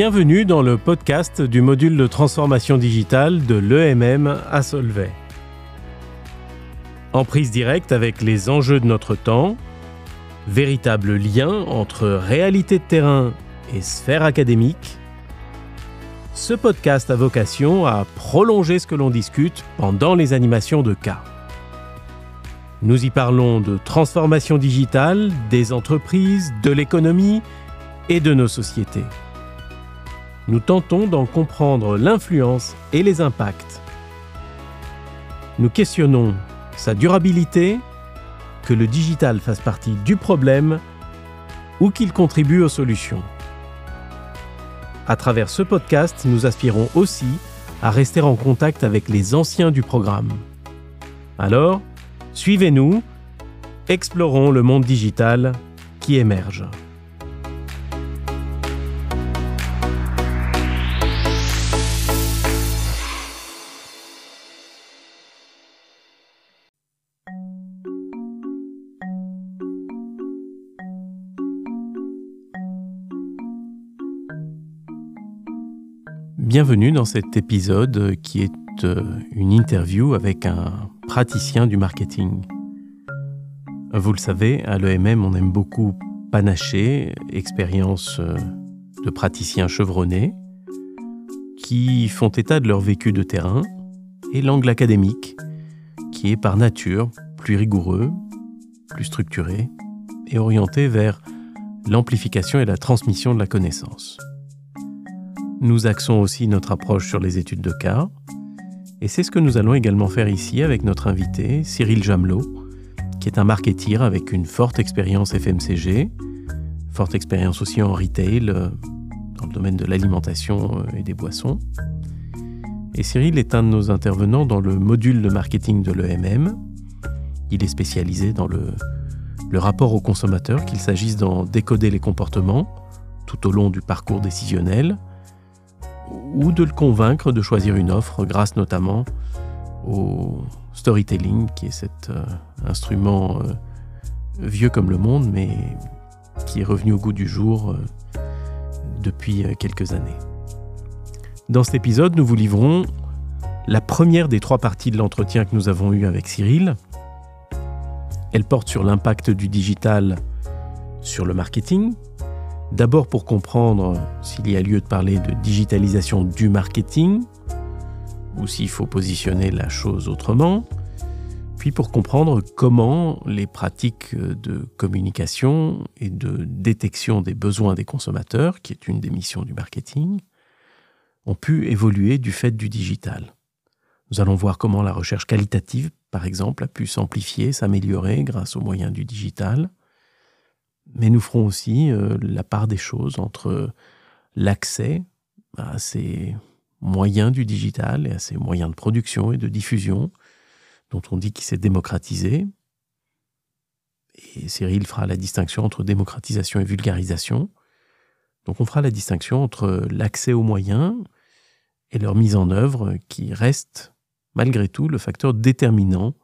Bienvenue dans le podcast du module de transformation digitale de l'EMM à Solvay. En prise directe avec les enjeux de notre temps, véritable lien entre réalité de terrain et sphère académique, ce podcast a vocation à prolonger ce que l'on discute pendant les animations de cas. Nous y parlons de transformation digitale, des entreprises, de l'économie et de nos sociétés nous tentons d'en comprendre l'influence et les impacts. Nous questionnons sa durabilité, que le digital fasse partie du problème ou qu'il contribue aux solutions. À travers ce podcast, nous aspirons aussi à rester en contact avec les anciens du programme. Alors, suivez-nous, explorons le monde digital qui émerge. Bienvenue dans cet épisode qui est euh, une interview avec un praticien du marketing. Vous le savez, à l'EMM, on aime beaucoup panacher, expérience euh, de praticiens chevronnés qui font état de leur vécu de terrain et l'angle académique qui est par nature plus rigoureux, plus structuré et orienté vers l'amplification et la transmission de la connaissance. Nous axons aussi notre approche sur les études de cas, et c'est ce que nous allons également faire ici avec notre invité, Cyril Jamelot, qui est un marketeer avec une forte expérience FMCG, forte expérience aussi en retail, euh, dans le domaine de l'alimentation euh, et des boissons. Et Cyril est un de nos intervenants dans le module de marketing de l'EMM. Il est spécialisé dans le, le rapport au consommateur, qu'il s'agisse d'en décoder les comportements tout au long du parcours décisionnel, ou de le convaincre de choisir une offre grâce notamment au storytelling, qui est cet euh, instrument euh, vieux comme le monde, mais qui est revenu au goût du jour euh, depuis quelques années. Dans cet épisode, nous vous livrons la première des trois parties de l'entretien que nous avons eu avec Cyril. Elle porte sur l'impact du digital sur le marketing, D'abord pour comprendre s'il y a lieu de parler de digitalisation du marketing, ou s'il faut positionner la chose autrement, puis pour comprendre comment les pratiques de communication et de détection des besoins des consommateurs, qui est une des missions du marketing, ont pu évoluer du fait du digital. Nous allons voir comment la recherche qualitative, par exemple, a pu s'amplifier, s'améliorer grâce aux moyens du digital, mais nous ferons aussi euh, la part des choses entre l'accès à ces moyens du digital et à ces moyens de production et de diffusion dont on dit qu'il s'est démocratisé. Et Cyril fera la distinction entre démocratisation et vulgarisation. Donc on fera la distinction entre l'accès aux moyens et leur mise en œuvre qui reste malgré tout le facteur déterminant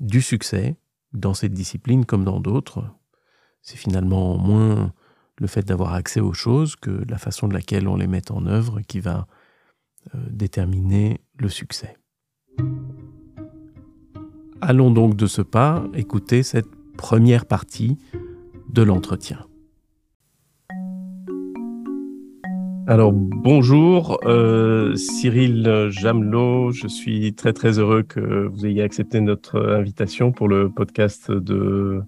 du succès dans cette discipline comme dans d'autres, c'est finalement moins le fait d'avoir accès aux choses que la façon de laquelle on les met en œuvre qui va euh, déterminer le succès. Allons donc de ce pas écouter cette première partie de l'entretien. Alors bonjour euh, Cyril Jamelot, je suis très très heureux que vous ayez accepté notre invitation pour le podcast de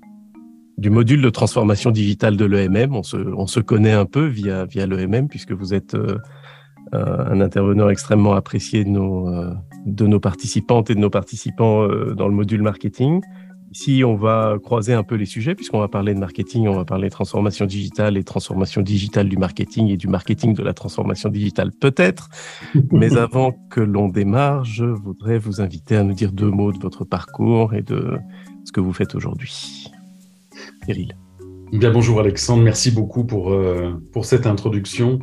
du module de transformation digitale de l'EMM. On se, on se connaît un peu via, via l'EMM puisque vous êtes euh, euh, un intervenant extrêmement apprécié de nos, euh, de nos participantes et de nos participants dans le module marketing. Ici, on va croiser un peu les sujets puisqu'on va parler de marketing, on va parler de transformation digitale et transformation digitale du marketing et du marketing de la transformation digitale peut-être. Mais avant que l'on démarre, je voudrais vous inviter à nous dire deux mots de votre parcours et de ce que vous faites aujourd'hui. Bien, bonjour Alexandre, merci beaucoup pour, euh, pour cette introduction.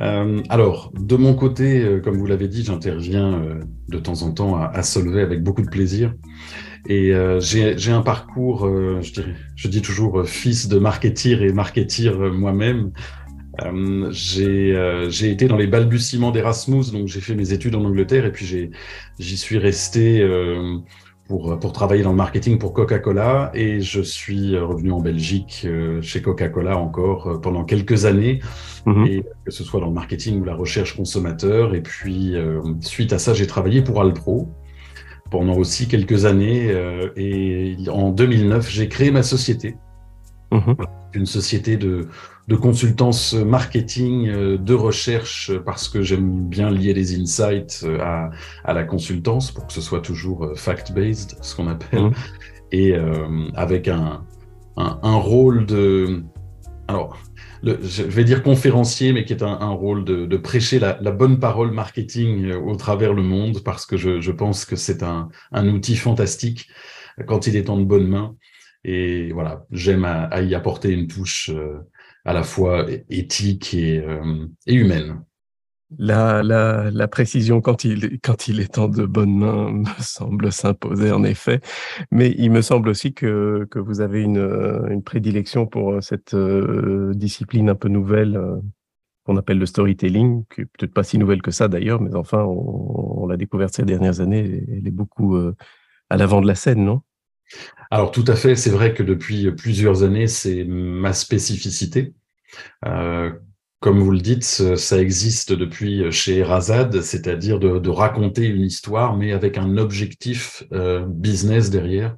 Euh, alors, de mon côté, euh, comme vous l'avez dit, j'interviens de temps en temps à, Solvay avec beaucoup de plaisir. Et j'ai un parcours, je, dirais, je dis toujours fils de marketeer et marketeer moi-même. Euh, j'ai été dans les balbutiements d'Erasmus, donc j'ai fait mes études en Angleterre et puis j'y suis resté pour, pour travailler dans le marketing pour Coca-Cola et je suis revenu en Belgique chez Coca-Cola encore pendant quelques années, mhm. et que ce soit dans le marketing ou la recherche consommateur. Et puis suite à ça, j'ai travaillé pour Alpro pendant aussi quelques années. Euh, et en 2009, j'ai créé ma société. Mhm. Une société de, de consultance marketing, euh, de recherche, parce que j'aime bien lier les insights euh, à, à, la consultance pour que ce soit toujours fact-based, ce qu'on appelle, mhm. et avec un, un, un, rôle de... Alors, je vais dire conférencier, mais qui est un, rôle de, prêcher la, bonne parole marketing euh, au travers le monde, parce que je, pense que c'est un, outil fantastique quand il est en de bonnes mains. Et voilà, j'aime à, y apporter une touche euh, à la fois éthique et euh, humaine. La, la, la, précision quand il, quand il est en de bonnes mains me semble s'imposer en effet, mais il me semble aussi que, que vous avez une, une prédilection pour euh, cette euh, discipline un peu nouvelle euh, qu'on appelle le storytelling, qui est peut-être pas si nouvelle que ça d'ailleurs, mais enfin on l'a découverte ces dernières années, elle est beaucoup à l'avant de la scène, non? Alors tout à fait, c'est vrai que depuis plusieurs années, c'est ma spécificité. Euh, comme vous le dites, ça existe depuis chez Razad, c'est-à-dire de, raconter une histoire, mais avec un objectif euh, business derrière.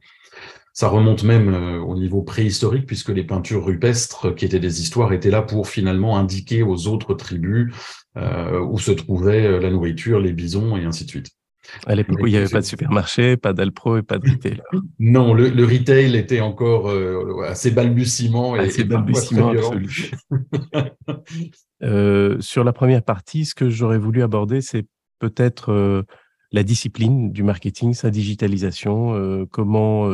Ça remonte même euh, au niveau préhistorique, puisque les peintures rupestres, qui étaient des histoires, étaient là pour finalement indiquer aux autres tribus où se trouvait la nourriture, les bisons, et ainsi de suite. À l'époque où il n'y avait pas de supermarché, pas d'Alpro et pas de retail. Non, le, retail était encore euh, assez balbutiement. Et, assez balbutiement absolu. Euh, sur la première partie, ce que j'aurais voulu aborder, c'est peut-être euh, la discipline du marketing, sa digitalisation, comment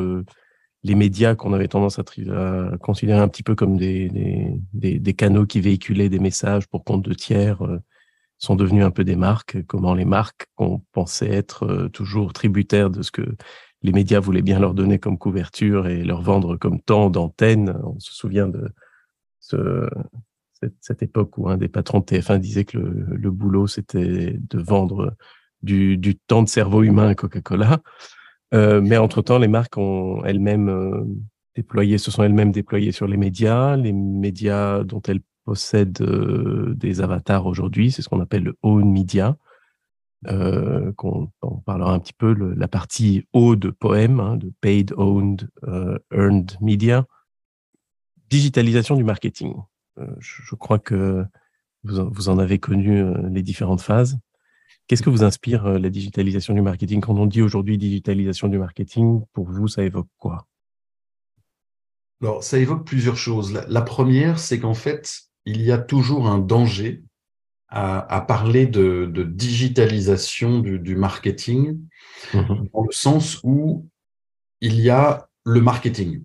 les médias qu'on avait tendance à, considérer un petit peu comme des, des, des, canaux qui véhiculaient des messages pour compte de tiers sont devenus un peu des marques, comment les marques qu'on pensait être euh, toujours tributaires de ce que les médias voulaient bien leur donner comme couverture et leur vendre comme temps d'antenne. On se souvient de ce, cette, époque où un des patrons de TF1 disait que le, boulot, c'était de vendre du, du, temps de cerveau humain à Coca-Cola. Euh, mais entre-temps, les marques ont elles-mêmes euh, déployé, se sont elles-mêmes déployées sur les médias, les médias dont elles possède euh, des avatars aujourd'hui, c'est ce qu'on appelle le own media, euh, qu'on on parlera un petit peu, la partie haut de poème, hein, de paid, owned, euh, earned media. Digitalisation du marketing. Je, crois que vous, vous, en avez connu les différentes phases. Qu'est-ce que vous inspire la digitalisation du marketing? Quand on dit aujourd'hui digitalisation du marketing, pour vous, ça évoque quoi? Alors, ça évoque plusieurs choses. la première, c'est qu'en fait, il y a toujours un danger à, parler de, digitalisation du, marketing, mhm. dans le sens où il y a le marketing.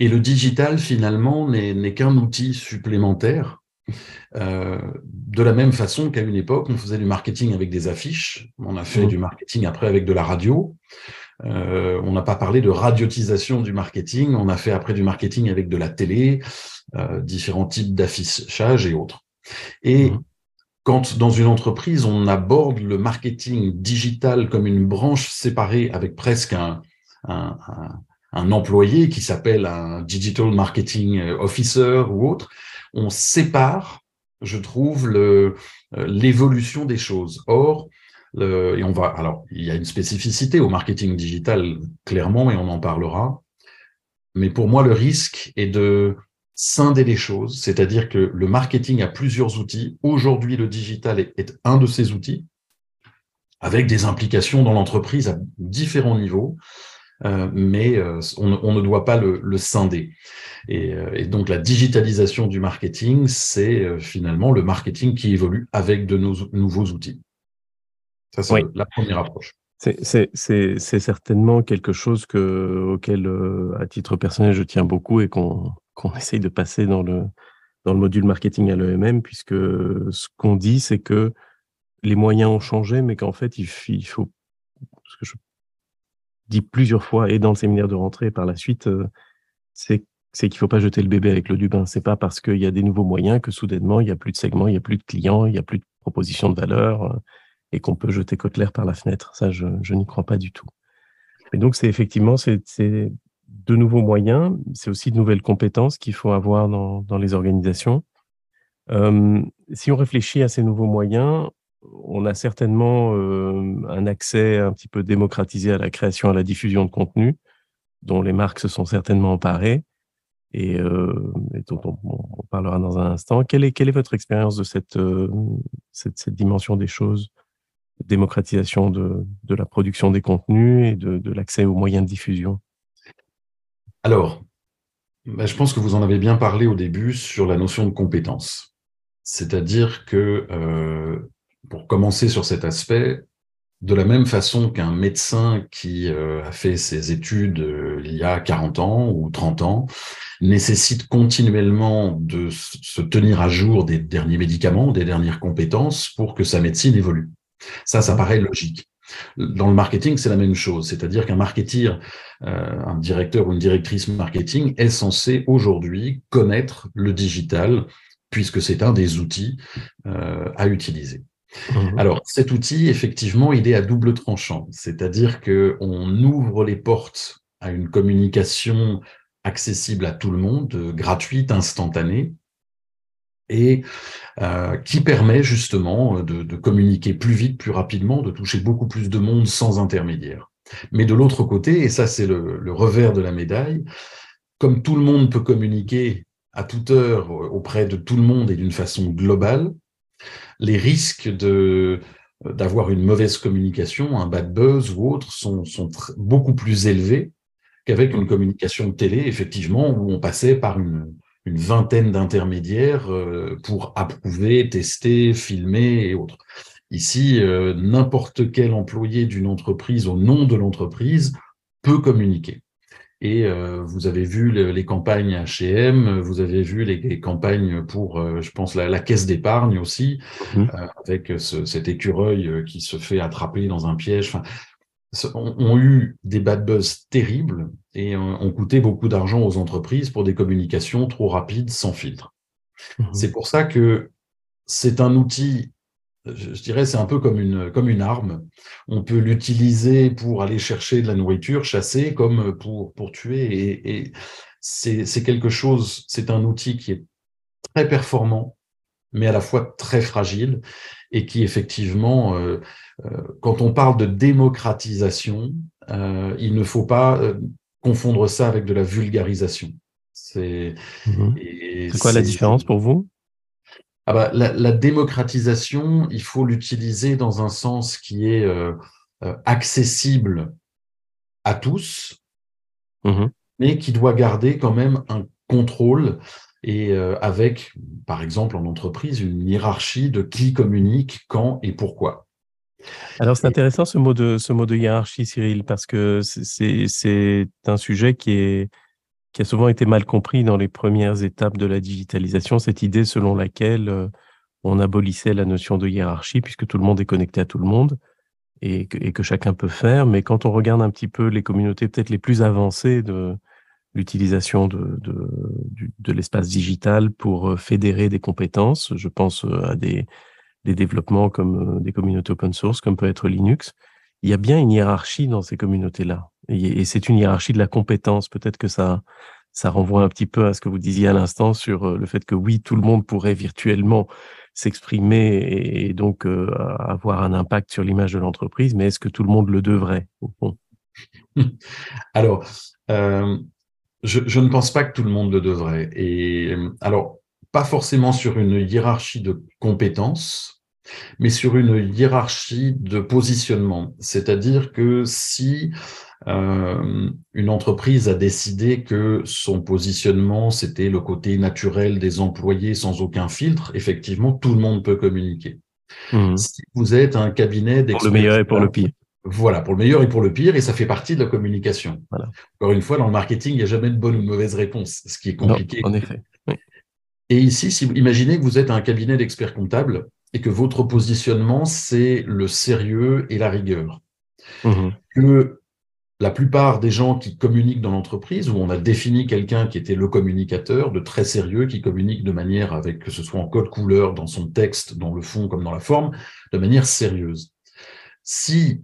Et le digital, finalement, n'est qu'un outil supplémentaire. Euh, de la même façon qu'à une époque, on faisait du marketing avec des affiches, on a fait mhm. du marketing après avec de la radio. Euh, on n'a pas parlé de radiotisation du marketing, on a fait après du marketing avec de la télé, euh, différents types d'affichage et autres. Et mmh. quand dans une entreprise, on aborde le marketing digital comme une branche séparée avec presque un, un employé qui s'appelle un digital marketing officer ou autre, on sépare, je trouve, euh, l'évolution des choses. Or, et on va, alors, il y a une spécificité au marketing digital, clairement, et on en parlera. Mais pour moi, le risque est de scinder les choses, c'est-à-dire que le marketing a plusieurs outils. Aujourd'hui, le digital est, un de ces outils, avec des implications dans l'entreprise à différents niveaux. Euh, mais euh, on, ne doit pas le, scinder. Et, euh, et, donc la digitalisation du marketing, c'est finalement le marketing qui évolue avec de nos nouveaux outils. Ça, c'est la première approche. C'est certainement quelque chose que, auquel, euh, à titre personnel, je tiens beaucoup et qu'on essaye de passer dans le, dans le module marketing à l'EMM, puisque ce qu'on dit, c'est que les moyens ont changé, mais qu'en fait, il, faut, ce que je dis plusieurs fois, et dans le séminaire de rentrée par la suite, euh, c'est c'est qu'il ne faut pas jeter le bébé avec l'eau du bain. C'est pas parce qu'il y a des nouveaux moyens que soudainement, il n'y a plus de segments, il n'y a plus de clients, il n'y a plus de propositions de valeur euh, et qu'on peut jeter Kotler par la fenêtre. Ça, je, n'y crois pas du tout. Et donc, c'est effectivement c'est de nouveaux moyens, c'est aussi de nouvelles compétences qu'il faut avoir dans, les organisations. Euh, si on réfléchit à ces nouveaux moyens, on a certainement euh, un accès un petit peu démocratisé à la création, à la diffusion de contenu, dont les marques se sont certainement emparées et, euh, dont on, parlera dans un instant. Quelle est, votre expérience de euh, cette, cette, dimension des choses, démocratisation de, la production des contenus et de, de l'accès aux moyens de diffusion Alors, bah, je pense que vous en avez bien parlé au début sur la notion de compétence. C'est-à-dire que, euh, pour commencer sur cet aspect, de la même façon qu'un médecin qui euh, a fait ses études euh, il y a 40 ans ou 30 ans nécessite continuellement de se tenir à jour des derniers médicaments, des dernières compétences pour que sa médecine évolue. Ça, ça paraît logique. Dans le marketing, c'est la même chose, c'est-à-dire qu'un marketeur, euh, un directeur ou une directrice marketing est censé aujourd'hui connaître le digital puisque c'est un des outils à utiliser. Mhm. Alors, cet outil, effectivement, il est à double tranchant, c'est-à-dire qu'on ouvre les portes à une communication accessible à tout le monde, gratuite, instantanée, et euh, qui permet justement de, communiquer plus vite, plus rapidement, de toucher beaucoup plus de monde sans intermédiaire. Mais de l'autre côté, et ça c'est le, revers de la médaille, comme tout le monde peut communiquer à toute heure auprès de tout le monde et d'une façon globale, les risques de d'avoir une mauvaise communication, un bad buzz ou autre, sont, sont beaucoup plus élevés qu'avec une communication télé, effectivement, où on passait par une, une vingtaine d'intermédiaires euh, pour approuver, tester, filmer et autres. Ici, euh, n'importe quel employé d'une entreprise au nom de l'entreprise peut communiquer. Et euh, vous avez vu les campagnes H&M, vous avez vu les, campagnes pour, euh, je pense, la, caisse d'épargne aussi, euh, avec cet écureuil qui se fait attraper dans un piège. Enfin, ont, eu des bad buzz terribles et ont coûté beaucoup d'argent aux entreprises pour des communications trop rapides, sans filtre. Mhm. C'est pour ça que c'est un outil je, dirais, c'est un peu comme une, comme une arme. On peut l'utiliser pour aller chercher de la nourriture, chasser, comme pour, pour tuer. Et, et c'est quelque chose, c'est un outil qui est très performant, mais à la fois très fragile, et qui effectivement, euh, euh, quand on parle de démocratisation, euh, il ne faut pas confondre ça avec de la vulgarisation. C'est mmh quoi la différence pour vous? Ah bah, la, démocratisation, il faut l'utiliser dans un sens qui est euh, accessible à tous, mmh mais qui doit garder quand même un contrôle et euh, avec, par exemple, en entreprise, une hiérarchie de qui communique, quand et pourquoi. Alors c'est intéressant ce mot de ce mot de hiérarchie, Cyril, parce que c'est un sujet qui est qui a souvent été mal compris dans les premières étapes de la digitalisation, cette idée selon laquelle euh, on abolissait la notion de hiérarchie puisque tout le monde est connecté à tout le monde et que, chacun peut faire. Mais quand on regarde un petit peu les communautés peut-être les plus avancées de l'utilisation de, de, l'espace digital pour euh, fédérer des compétences, je pense euh, à des, des développements comme des communautés open source, comme peut être Linux, il y a bien une hiérarchie dans ces communautés-là. Et, c'est une hiérarchie de la compétence. Peut-être que ça, ça renvoie un petit peu à ce que vous disiez à l'instant sur euh, le fait que oui, tout le monde pourrait virtuellement s'exprimer et, donc euh, avoir un impact sur l'image de l'entreprise, mais est-ce que tout le monde le devrait au Alors, euh, je, je, ne pense pas que tout le monde le devrait. Et alors, pas forcément sur une hiérarchie de compétences, mais sur une hiérarchie de positionnement. C'est-à-dire que si euh, une entreprise a décidé que son positionnement, c'était le côté naturel des employés sans aucun filtre, effectivement, tout le monde peut communiquer. Mmh. Si vous êtes un cabinet Pour le meilleur et pour le pire. Voilà, pour le meilleur et pour le pire, et ça fait partie de la communication. Encore une fois, dans le marketing, il n'y a jamais de bonne ou de mauvaise réponse, ce qui est compliqué. en effet. Et ici, si vous imaginez que vous êtes un cabinet d'experts comptables, et que votre positionnement, c'est le sérieux et la rigueur. Mmh. Que la plupart des gens qui communiquent dans l'entreprise, où on a défini quelqu'un qui était le communicateur, de très sérieux, qui communique de manière avec, que ce soit en code couleur, dans son texte, dans le fond comme dans la forme, de manière sérieuse. Si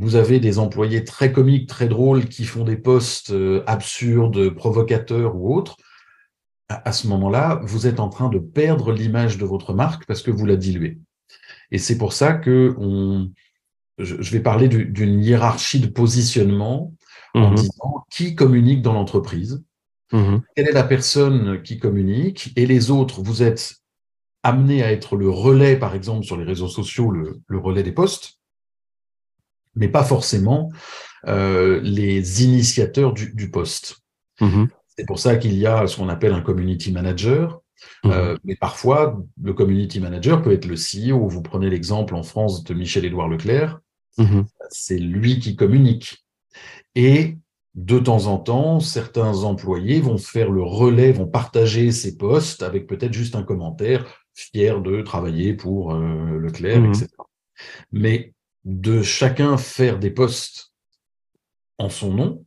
vous avez des employés très comiques, très drôles, qui font des posts euh, absurdes, provocateurs ou autres, à ce moment-là, vous êtes en train de perdre l'image de votre marque parce que vous la diluez. Et c'est pour ça que on, je, vais parler d'une hiérarchie de positionnement en mhm. disant qui communique dans l'entreprise, mhm. quelle est la personne qui communique, et les autres, vous êtes amenés à être le relais, par exemple, sur les réseaux sociaux, le, relais des postes, mais pas forcément euh, les initiateurs du, poste. Mhm. C'est pour ça qu'il y a ce qu'on appelle un community manager, euh, mais parfois, le community manager peut être le CEO. Vous prenez l'exemple en France de Michel-Édouard Leclerc. Mhm. C'est lui qui communique. Et de temps en temps, certains employés vont faire le relais, vont partager ces postes avec peut-être juste un commentaire, fier de travailler pour euh, Leclerc, mhm. etc. Mais de chacun faire des postes en son nom,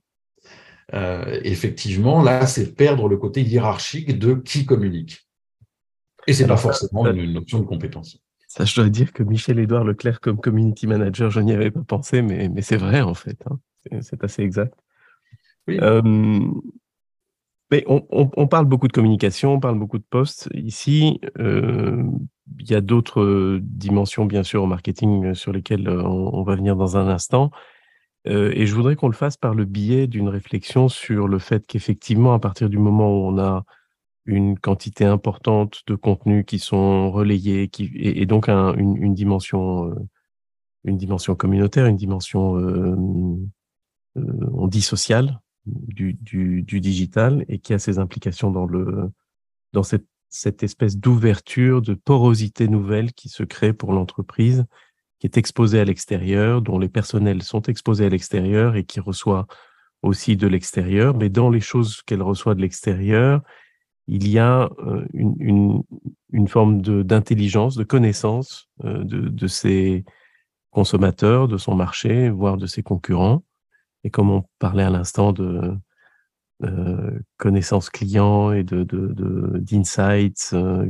euh, effectivement, là, c'est perdre le côté hiérarchique de qui communique. Et c'est pas forcément une, une option de compétence. Ça, je dois dire que Michel-Édouard Leclerc comme community manager, je n'y avais pas pensé, mais, mais c'est vrai en fait. Hein. C'est assez exact. Euh, mais on, parle beaucoup de communication, on parle beaucoup de posts. Ici, euh, il y a d'autres dimensions, bien sûr, au marketing sur lesquelles euh, on, va venir dans un instant. et je voudrais qu'on le fasse par le biais d'une réflexion sur le fait qu'effectivement, à partir du moment où on a une quantité importante de contenus qui sont relayés, qui, et, donc une, dimension, euh, une dimension communautaire, une dimension, euh, euh, on dit sociale, du, digital, et qui a ses implications dans, le, dans cette, cette espèce d'ouverture, de porosité nouvelle qui se crée pour l'entreprise, qui est exposée à l'extérieur, dont les personnels sont exposés à l'extérieur et qui reçoit aussi de l'extérieur, mais dans les choses qu'elle reçoit de l'extérieur, il y a euh, une, une, forme d'intelligence, de, connaissance euh, de, de ses consommateurs, de son marché, voire de ses concurrents. Et comme on parlait à l'instant de euh, connaissance client et de d'insights, euh,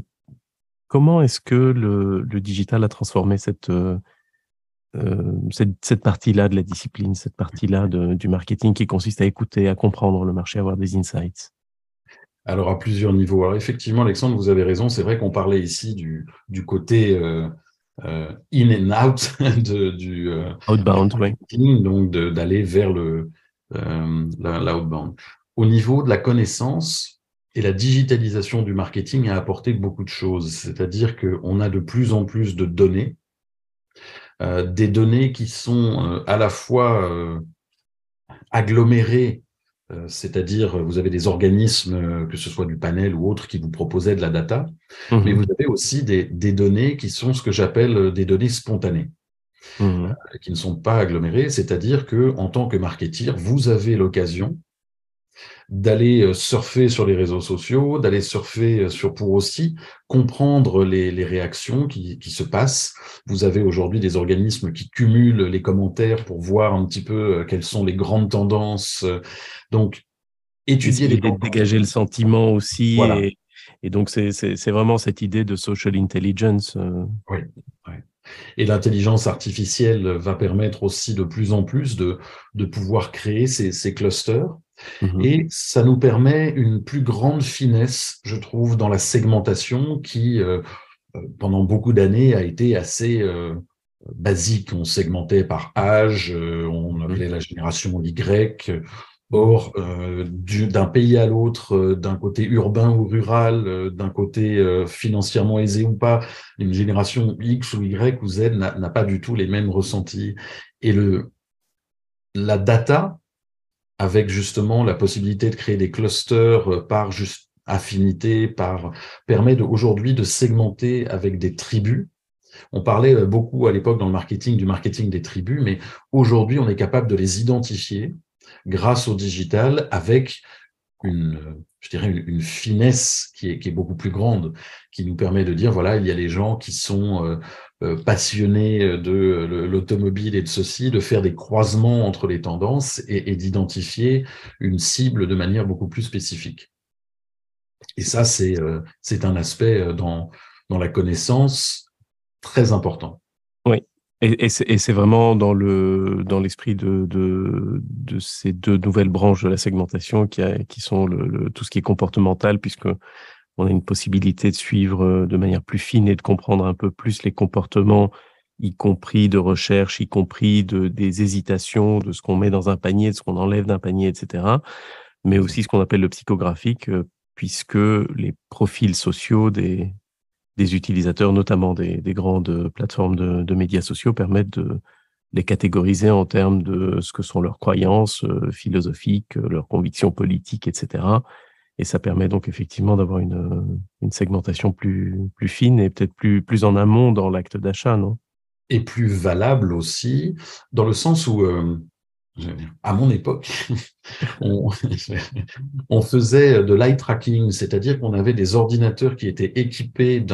comment est-ce que le, digital a transformé cette, euh, cette, cette partie-là de la discipline, cette partie-là du marketing qui consiste à écouter, à comprendre le marché, à avoir des insights? Alors à plusieurs niveaux. Alors effectivement, Alexandre, vous avez raison. C'est vrai qu'on parlait ici du, du côté in and out de, du euh, outbound, oui. donc d'aller vers le l'outbound. Au niveau de la connaissance et la digitalisation du marketing a apporté beaucoup de choses. C'est-à-dire qu'on a de plus en plus de données, des données qui sont à la fois agglomérées euh, c'est-à-dire vous avez des organismes, euh, que ce soit du panel ou autres, qui vous proposaient de la data, mmh mais vous avez aussi des, données qui sont ce que j'appelle euh, des données spontanées, mmh qui ne sont pas agglomérées, c'est-à-dire que en tant que marketeur, vous avez l'occasion d'aller euh, surfer sur les réseaux sociaux, d'aller surfer euh, sur pour aussi comprendre les, les réactions qui, qui, se passent. Vous avez aujourd'hui des organismes qui cumulent les commentaires pour voir un petit peu euh, quelles sont les grandes tendances. Donc, étudier les dégager le sentiment aussi. Et, et, donc, c'est vraiment cette idée de social intelligence. Oui, oui. Et l'intelligence artificielle va permettre aussi de plus en plus de, de pouvoir créer ces, ces clusters Mmh Et ça nous permet une plus grande finesse, je trouve, dans la segmentation qui, euh, euh, pendant beaucoup d'années, a été assez euh, basique. On segmentait par âge, on mmh. appelait la génération Y. Or, d'un pays à l'autre, d'un côté urbain ou rural, d'un côté financièrement aisé ou pas, une génération X ou Y ou Z n'a pas du tout les mêmes ressentis. Et le, la data, avec justement la possibilité de créer des clusters euh, par juste affinité, par permet aujourd'hui de segmenter avec des tribus. On parlait euh, beaucoup à l'époque dans le marketing du marketing des tribus, mais aujourd'hui on est capable de les identifier grâce au digital avec une je dirais, une, finesse qui est, beaucoup plus grande, qui nous permet de dire, voilà, il y a les gens qui sont euh, euh, passionnés de l'automobile et de ceci, de faire des croisements entre les tendances et, d'identifier une cible de manière beaucoup plus spécifique. Et ça, c'est euh, c'est un aspect dans, dans la connaissance très important. Et, c'est vraiment dans le dans l'esprit de, de, de ces deux nouvelles branches de la segmentation qui, a, qui sont le, tout ce qui est comportemental, puisque on a une possibilité de suivre euh, de manière plus fine et de comprendre un peu plus les comportements, y compris de recherche, y compris de, des hésitations, de ce qu'on met dans un panier, de ce qu'on enlève d'un panier, etc. Mais aussi ce qu'on appelle le psychographique, euh, puisque les profils sociaux des, des utilisateurs, notamment des, grandes plateformes de, médias sociaux, permettent de les catégoriser en termes de ce que sont leurs croyances euh, philosophiques, euh, leurs convictions politiques, etc. Et ça permet donc effectivement d'avoir une, segmentation plus, plus fine et peut-être plus, plus en amont dans l'acte d'achat, non? Et plus valable aussi, dans le sens où euh, à mon époque, on, faisait de l'eye tracking, c'est-à-dire qu'on avait des ordinateurs qui étaient équipés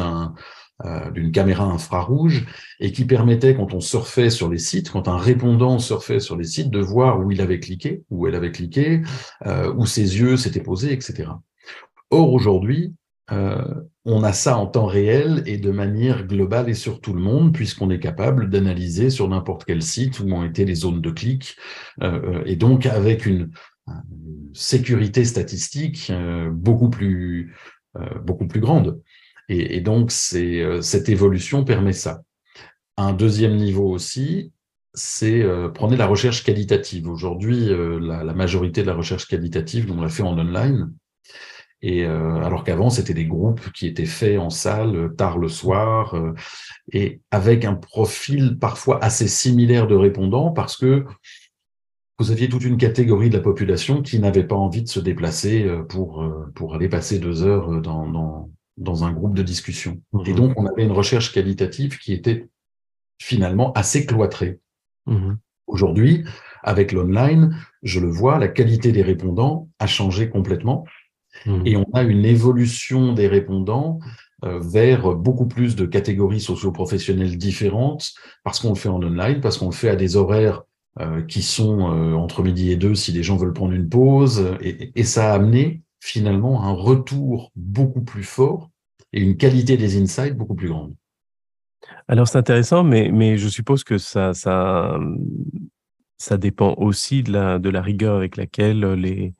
euh, d'une caméra infrarouge et qui permettaient, quand on surfait sur les sites, quand un répondant surfait sur les sites, de voir où il avait cliqué, où elle avait cliqué, euh, où ses yeux s'étaient posés, etc. Or, aujourd'hui, euh, on a ça en temps réel et de manière globale et sur tout le monde, puisqu'on est capable d'analyser sur n'importe quel site où ont été les zones de clic, euh, euh, et donc avec une, sécurité statistique beaucoup plus beaucoup plus grande. Et, donc cette évolution permet ça. Un deuxième niveau aussi, c'est prenez la recherche qualitative. Aujourd'hui, la, la, majorité de la recherche qualitative, on l'a fait en online. Et euh, alors qu'avant, c'était des groupes qui étaient faits en salle euh, tard le soir euh, et avec un profil parfois assez similaire de répondants parce que vous aviez toute une catégorie de la population qui n'avait pas envie de se déplacer pour, pour aller passer deux heures dans, dans, dans un groupe de discussion. Mmh et donc, on avait une recherche qualitative qui était finalement assez cloîtrée. Mmh Aujourd'hui, avec l'online, je le vois, la qualité des répondants a changé complètement. Mmh. Et on a une évolution des répondants euh, vers beaucoup plus de catégories socio-professionnelles différentes, parce qu'on le fait en online, parce qu'on le fait à des horaires euh, qui sont euh, entre midi et deux si les gens veulent prendre une pause. Et, et, ça a amené finalement un retour beaucoup plus fort et une qualité des insights beaucoup plus grande. Alors c'est intéressant, mais, mais je suppose que ça, ça, ça dépend aussi de la, de la rigueur avec laquelle les,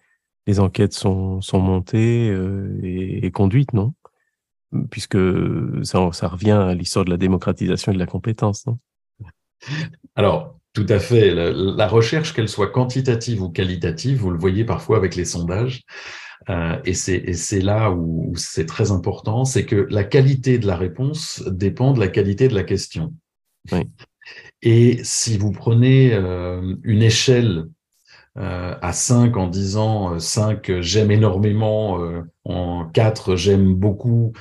les enquêtes sont, sont montées euh, et, conduites, non? Puisque ça, ça, revient à l'histoire de la démocratisation et de la compétence, non? Alors, tout à fait. La, recherche, qu'elle soit quantitative ou qualitative, vous le voyez parfois avec les sondages, euh, et c'est là où, c'est très important, c'est que la qualité de la réponse dépend de la qualité de la question. Et si vous prenez euh, une échelle euh, à 5 en disant 5 euh, j'aime énormément, euh, en 4 j'aime beaucoup,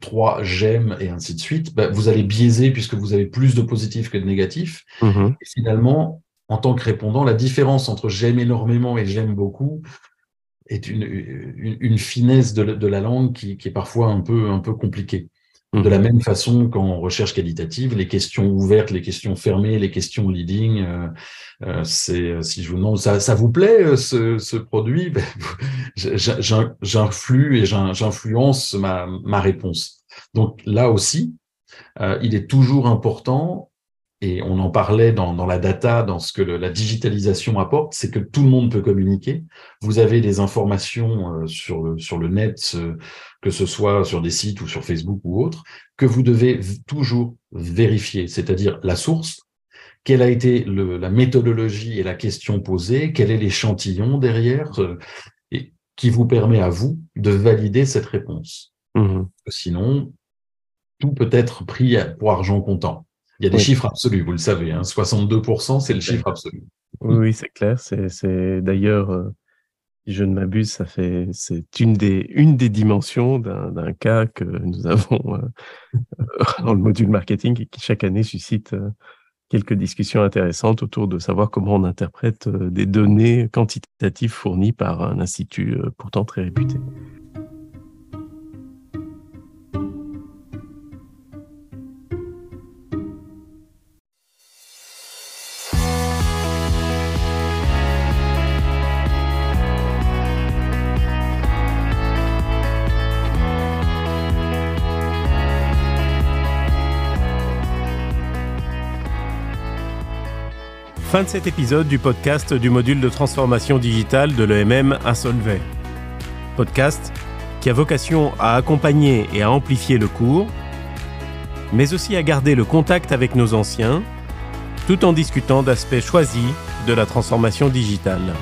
3 j'aime et ainsi de suite, bah, vous allez biaiser puisque vous avez plus de positifs que de négatifs. Mmh et finalement, en tant que répondant, la différence entre j'aime énormément et j'aime beaucoup est une, une, finesse de, de, la langue qui, qui, est parfois un peu, un peu compliquée. De la mhm. même façon qu'en recherche qualitative, les questions ouvertes, les questions fermées, les questions leading, euh, euh, c'est si je vous demande ça, ça vous plaît euh, ce, ce produit, ben, j'influe et j'influence ma, ma réponse. Donc là aussi, il est toujours important et on en parlait dans, dans, la data, dans ce que la digitalisation apporte, c'est que tout le monde peut communiquer. Vous avez des informations euh, sur, le, sur le net, euh, que ce soit sur des sites ou sur Facebook ou autres, que vous devez toujours vérifier, c'est-à-dire la source, quelle a été le, la méthodologie et la question posée, quel est l'échantillon derrière, euh, et qui vous permet à vous de valider cette réponse. Mmh Sinon, tout peut être pris pour argent comptant. Il y a des chiffres absolus, vous le savez. Hein. 62%, c'est le chiffre absolu. Oui, c'est clair. C'est d'ailleurs, euh, si je ne m'abuse, ça fait c'est une des une des dimensions d'un cas que nous avons euh, dans le module marketing et qui chaque année suscite euh, quelques discussions intéressantes autour de savoir comment on interprète euh, des données quantitatives fournies par un institut euh, pourtant très réputé. Fin de cet épisode du podcast du module de transformation digitale de l'EMM à Solvay. Podcast qui a vocation à accompagner et à amplifier le cours, mais aussi à garder le contact avec nos anciens, tout en discutant d'aspects choisis de la transformation digitale.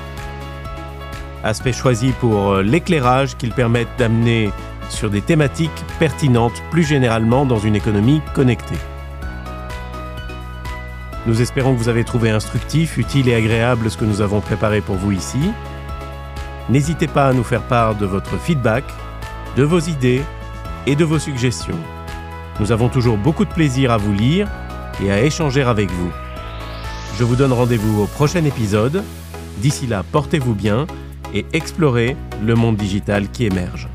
Aspects choisis pour l'éclairage qu'ils permettent d'amener sur des thématiques pertinentes plus généralement dans une économie connectée. Nous espérons que vous avez trouvé instructif, utile et agréable ce que nous avons préparé pour vous ici. N'hésitez pas à nous faire part de votre feedback, de vos idées et de vos suggestions. Nous avons toujours beaucoup de plaisir à vous lire et à échanger avec vous. Je vous donne rendez-vous au prochain épisode. D'ici là, portez-vous bien et explorez le monde digital qui émerge.